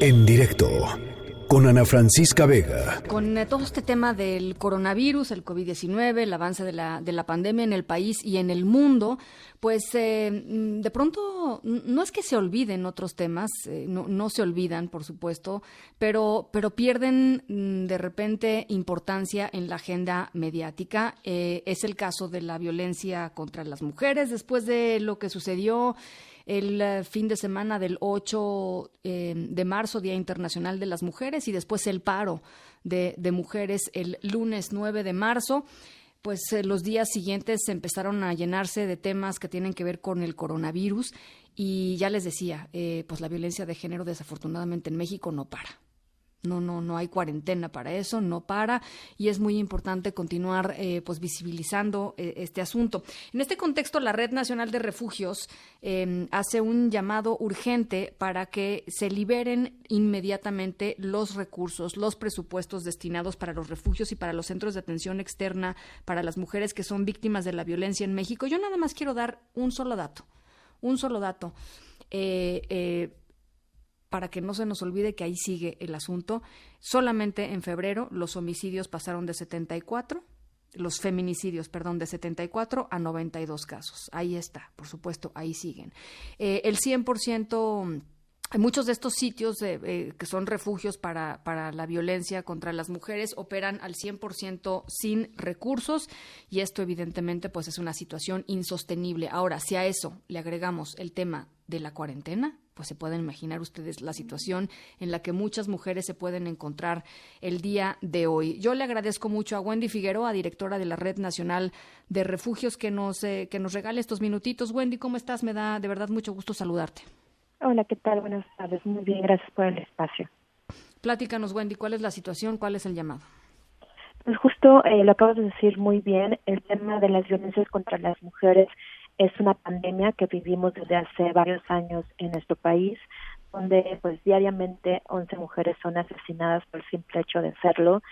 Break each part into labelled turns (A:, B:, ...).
A: En directo con Ana Francisca Vega.
B: Con eh, todo este tema del coronavirus, el COVID-19, el avance de la, de la pandemia en el país y en el mundo, pues eh, mm, de pronto no es que se olviden otros temas, eh, no, no, se olvidan, por supuesto, pero, pero pierden mm, de repente importancia en la agenda mediática. es el caso de la violencia contra las mujeres después de lo que sucedió el eh, fin de semana del 8 eh, de marzo, Día Internacional de las Mujeres, y después el paro de, mujeres el lunes 9 de marzo pues eh, los días siguientes empezaron a llenarse de temas que tienen que ver con el coronavirus y ya les decía, pues la violencia de género desafortunadamente en México no para. No, no, no hay cuarentena para eso, no para y es muy importante continuar eh, pues visibilizando eh, este asunto. En este contexto, la Red Nacional de Refugios em, hace un llamado urgente para que se liberen inmediatamente los recursos, los presupuestos destinados para los refugios y para los centros de atención externa para las mujeres que son víctimas de la violencia en México. Yo nada más quiero dar un solo dato, un solo dato. Eh, para que no se nos olvide que ahí sigue el asunto. Solamente en febrero los homicidios pasaron de 74 los feminicidios, perdón, de 74 a 92 casos. Ahí está, por supuesto, ahí siguen. Eh, el 100%, muchos de estos sitios eh, que son refugios para, para, la violencia contra las mujeres operan al 100% sin recursos y esto evidentemente pues es una situación insostenible. Ahora, si a eso le agregamos el tema de la cuarentena, pues se pueden imaginar ustedes la situación en la que muchas mujeres se pueden encontrar el día de hoy. Yo le agradezco mucho a Wendy Figueroa, directora de la Red Nacional de Refugios, que nos, eh, que nos regale estos minutitos. Wendy, ¿cómo estás? Me da de verdad mucho gusto saludarte.
C: Hola, ¿qué tal? Buenas tardes. Muy bien, gracias por el espacio.
B: Pláticanos, Wendy, ¿cuál es la situación? ¿Cuál es el llamado?
C: Pues justo eh, lo acabas de decir muy bien, el tema de las violencias contra las mujeres es una pandemia que vivimos desde hace varios años en nuestro país donde pues diariamente 11 mujeres son asesinadas por el simple hecho de serlo.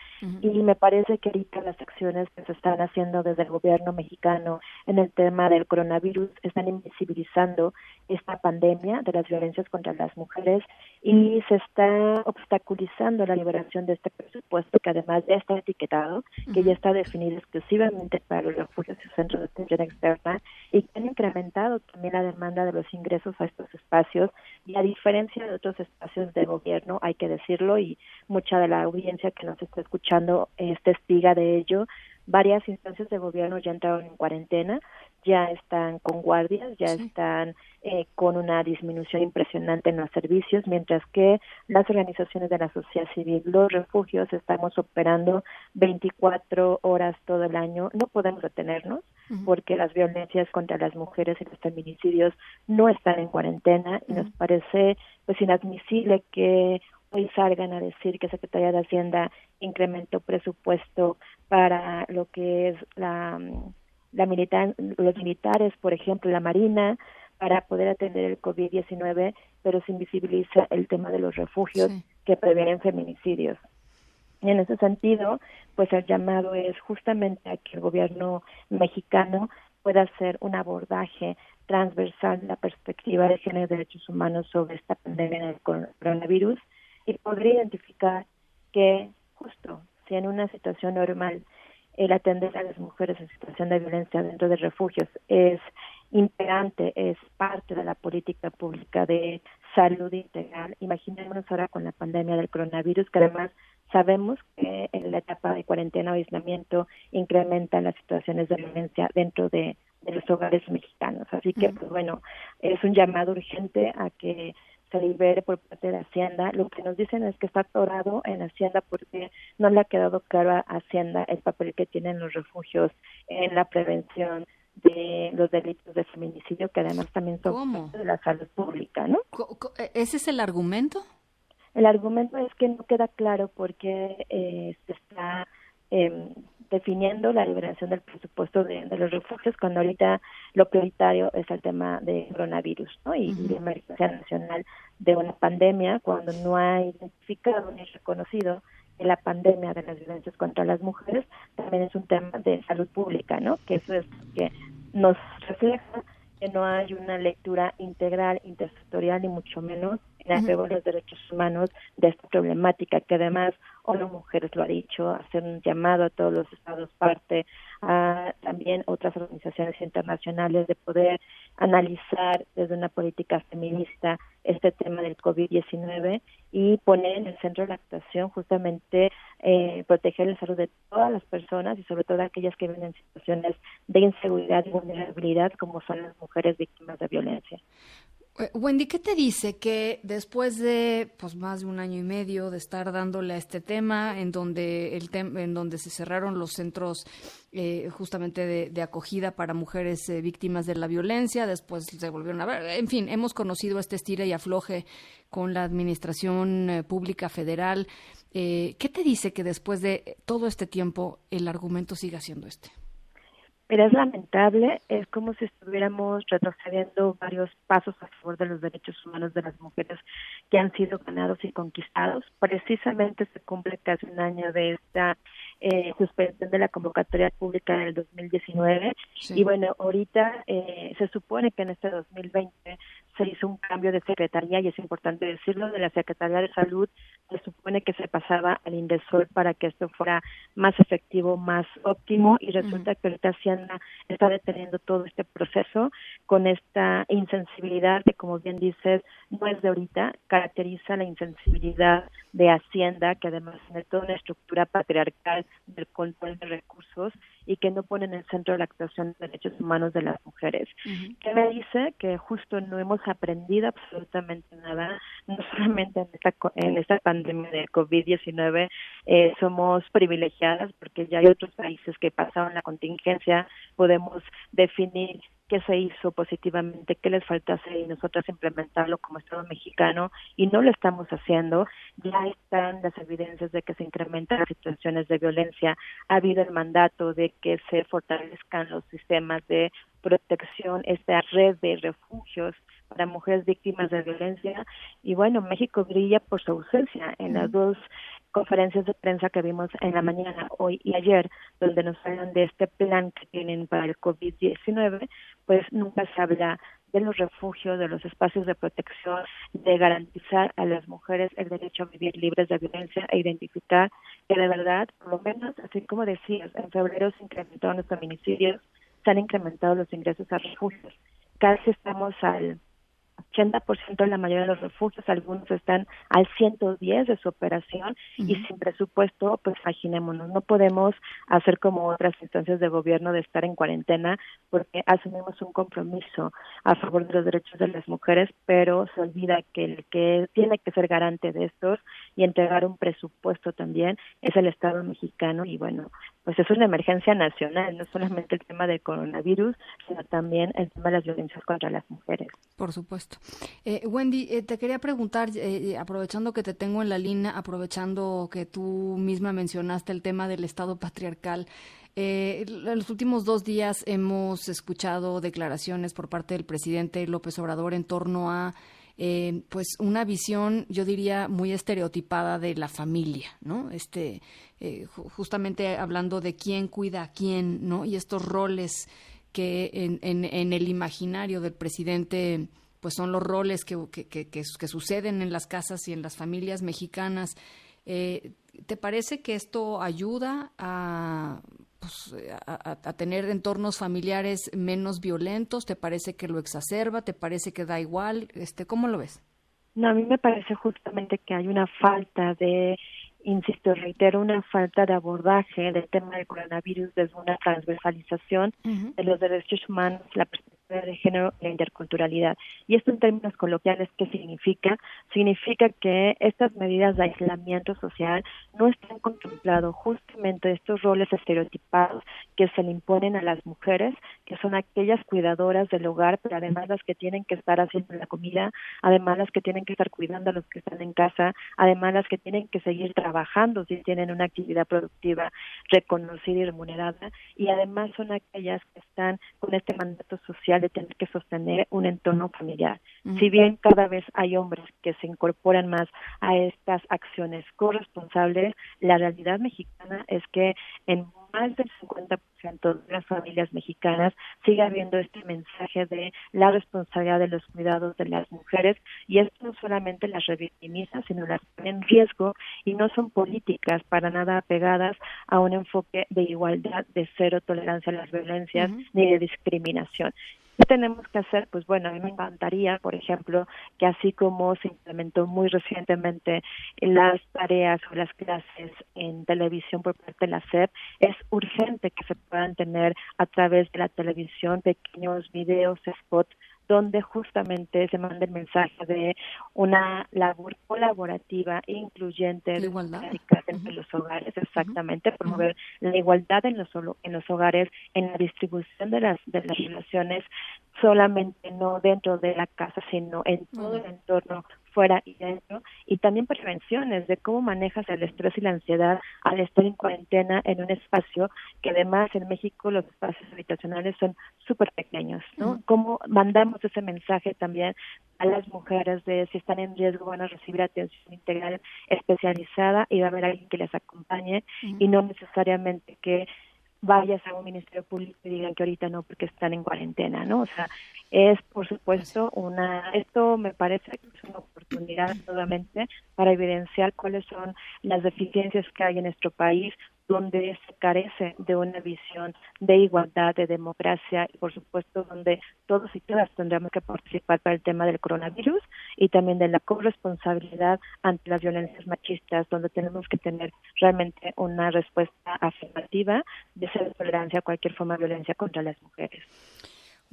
C: Y me parece que ahorita las acciones que se están haciendo desde el gobierno mexicano en el tema del coronavirus están invisibilizando esta pandemia de las violencias contra las mujeres y se está obstaculizando la liberación de este presupuesto que además ya está etiquetado, que ya está definido exclusivamente para los refugios y centros de atención externa y que han incrementado también la demanda de los ingresos a estos espacios y a diferencia de otros espacios de gobierno, hay que decirlo, y mucha de la audiencia que nos está escuchando es testiga de ello. Varias instancias de gobierno ya entraron en cuarentena, ya están con guardias, ya están eh, con una disminución impresionante en los servicios, mientras que las organizaciones de la sociedad civil, los refugios, estamos operando 24 horas todo el año. No podemos detenernos porque las violencias contra las mujeres y los feminicidios no están en cuarentena y nos parece pues inadmisible que hoy salgan a decir que Secretaría de Hacienda incrementó presupuesto para lo que es la, la militar, los militares, por ejemplo, la Marina, para poder atender el COVID-19, pero se invisibiliza el tema de los refugios que previenen feminicidios. Y en ese sentido, pues el llamado es justamente a que el gobierno mexicano pueda hacer un abordaje transversal de la perspectiva de género y derechos humanos sobre esta pandemia del coronavirus y podría identificar que justo si en una situación normal el atender a las mujeres en situación de violencia dentro de refugios es imperante, es parte de la política pública de salud integral. Imaginémonos ahora con la pandemia del coronavirus, que además sabemos que en la etapa de cuarentena o aislamiento incrementa las situaciones de violencia dentro de, los hogares mexicanos. Así que, pues bueno, es un llamado urgente a que se libere por parte de Hacienda. Lo que nos dicen es que está atorado en Hacienda porque no le ha quedado claro a Hacienda el papel que tienen los refugios en la prevención de los delitos de feminicidio, que además también son de la salud pública, ¿no?
B: E-, ¿Ese es el argumento?
C: El argumento es que no queda claro por qué eh, se está eh, definiendo la liberación del presupuesto de, los refugios cuando ahorita lo prioritario es el tema de coronavirus ¿no? y, la emergencia nacional de una pandemia cuando no ha identificado ni reconocido que la pandemia de las violencias contra las mujeres también es un tema de salud pública, ¿no? Que eso es que nos refleja que no hay una lectura integral, intersectorial y mucho menos en el los derechos humanos de esta problemática, que además ONU Mujeres lo ha dicho, hacer un llamado a todos los estados parte, a también otras organizaciones internacionales de poder analizar desde una política feminista este tema del COVID-19 y poner en el centro de la actuación justamente eh, proteger la salud de todas las personas y sobre todo aquellas que viven en situaciones de inseguridad y vulnerabilidad como son las mujeres víctimas de violencia.
B: Eh, Wendy, ¿qué te dice que después de pues más de un año y medio de estar dándole a este tema, en donde el en donde se cerraron los centros eh, justamente de, acogida para mujeres eh, víctimas de la violencia, después se volvieron a ver, en fin, hemos conocido este estira y afloje con la administración pública federal. ¿Qué te dice que después de todo este tiempo el argumento siga siendo este?
C: Pero es lamentable, es como si estuviéramos retrocediendo varios pasos a favor de los derechos humanos de las mujeres que han sido ganados y conquistados. Precisamente se cumple casi un año de esta eh, suspensión de la convocatoria pública del 2019 y bueno, ahorita eh, se supone que en este 2020 se hizo un cambio de secretaría y es importante decirlo, de la Secretaría de Salud se supone que se pasaba al Indesol para que esto fuera más efectivo, más óptimo y resulta que ahorita Hacienda está deteniendo todo este proceso con esta insensibilidad que como bien dices no es de ahorita, caracteriza la insensibilidad de Hacienda que además tiene toda una estructura patriarcal del control de recursos y que no pone en el centro de la actuación de derechos humanos de las mujeres. ¿Qué me dice? Que justo no hemos aprendido absolutamente nada, no solamente en esta, en esta pandemia de COVID-19 eh, somos privilegiadas porque ya hay otros países que pasaron la contingencia, podemos definir qué se hizo positivamente, qué les faltase y nosotras implementarlo como Estado mexicano y no lo estamos haciendo. Ya están las evidencias de que se incrementan las situaciones de violencia. Ha habido el mandato de que se fortalezcan los sistemas de protección, esta red de refugios para mujeres víctimas de violencia. Y bueno, México brilla por su ausencia en las dos conferencias de prensa que vimos en la mañana, hoy y ayer, donde nos hablan de este plan que tienen para el COVID-19, pues nunca se habla de los refugios, de los espacios de protección, de garantizar a las mujeres el derecho a vivir libres de violencia e identificar que de verdad, por lo menos, así como decías, en febrero se incrementaron los feminicidios, se han incrementado los ingresos a refugios. Casi estamos al 80% de la mayoría de los refugios, algunos están al 110 de su operación y sin presupuesto, pues imaginémonos, no podemos hacer como otras instancias de gobierno de estar en cuarentena porque asumimos un compromiso a favor de los derechos de las mujeres, pero se olvida que el que tiene que ser garante de estos y entregar un presupuesto también es el Estado mexicano y bueno, pues es una emergencia nacional, no solamente el tema del coronavirus, sino también el tema de las violencias contra las mujeres.
B: Por supuesto. Eh, Wendy, eh, te quería preguntar, eh, aprovechando que te tengo en la línea, aprovechando que tú misma mencionaste el tema del Estado patriarcal, en los últimos dos días hemos escuchado declaraciones por parte del presidente López Obrador en torno a eh, pues una visión, yo diría, muy estereotipada de la familia, ¿no? Este, eh, justamente hablando de quién cuida a quién, ¿no? Y estos roles que en, el imaginario del presidente, pues son los roles que, que, que, que, suceden en las casas y en las familias mexicanas. Eh, ¿Te parece que esto ayuda a pues, a, tener entornos familiares menos violentos? ¿Te parece que lo exacerba? ¿Te parece que da igual? Este, ¿Cómo lo ves?
C: No, a mí me parece justamente que hay una falta de, insisto, reitero, una falta de abordaje del tema del coronavirus desde una transversalización de los derechos humanos, la perspectiva de género e interculturalidad. Y esto en términos coloquiales, ¿qué significa? Significa que estas medidas de aislamiento social no están contemplados justamente estos roles estereotipados que se le imponen a las mujeres, que son aquellas cuidadoras del hogar, pero además las que tienen que estar haciendo la comida, además las que tienen que estar cuidando a los que están en casa, además las que tienen que seguir trabajando si tienen una actividad productiva reconocida y remunerada, y además son aquellas que están con este mandato social de tener que sostener un entorno familiar. Si bien cada vez hay hombres que se incorporan más a estas acciones corresponsables, la realidad mexicana es que en más del 50% de las familias mexicanas sigue habiendo este mensaje de la responsabilidad de los cuidados de las mujeres y esto no solamente las revictimiza, sino las pone en riesgo y no son políticas para nada apegadas a un enfoque de igualdad, de cero tolerancia a las violencias ni de discriminación. ¿Qué tenemos que hacer? Pues bueno, a mí me encantaría, por ejemplo, que así como se implementó muy recientemente las tareas o las clases en televisión por parte de la SEP, es urgente que se puedan tener a través de la televisión pequeños videos, spots donde justamente se manda el mensaje de una labor colaborativa e incluyente de igualdad. entre los hogares, exactamente, promover la igualdad en los en los hogares, en la distribución de las de las relaciones, solamente no dentro de la casa, sino en todo el entorno fuera y dentro, y también prevenciones de cómo manejas el estrés y la ansiedad al estar en cuarentena en un espacio que además en México los espacios habitacionales son súper pequeños, ¿no? Cómo mandamos ese mensaje también a las mujeres de si están en riesgo van a recibir atención integral especializada y va a haber alguien que les acompañe y no necesariamente que vayas a un ministerio público y digan que ahorita no porque están en cuarentena, ¿no? O sea, es por supuesto una, esto me parece que es una oportunidad nuevamente para evidenciar cuáles son las deficiencias que hay en nuestro país, donde se carece de una visión de igualdad, de democracia y por supuesto donde todos y todas tendremos que participar para el tema del coronavirus y también de la corresponsabilidad ante las violencias machistas, donde tenemos que tener realmente una respuesta afirmativa de ser tolerancia a cualquier forma de violencia contra las mujeres.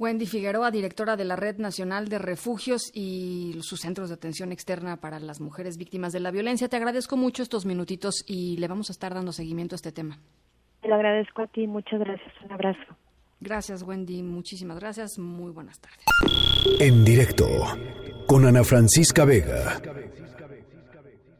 B: Wendy Figueroa, directora de la Red Nacional de Refugios y sus centros de atención externa para las mujeres víctimas de la violencia. Te agradezco mucho estos minutitos y le vamos a estar dando seguimiento a este tema.
C: Te lo agradezco a ti, muchas gracias, un abrazo.
B: Gracias, Wendy, muchísimas gracias, muy buenas tardes.
A: En directo, con Ana Francisca Vega.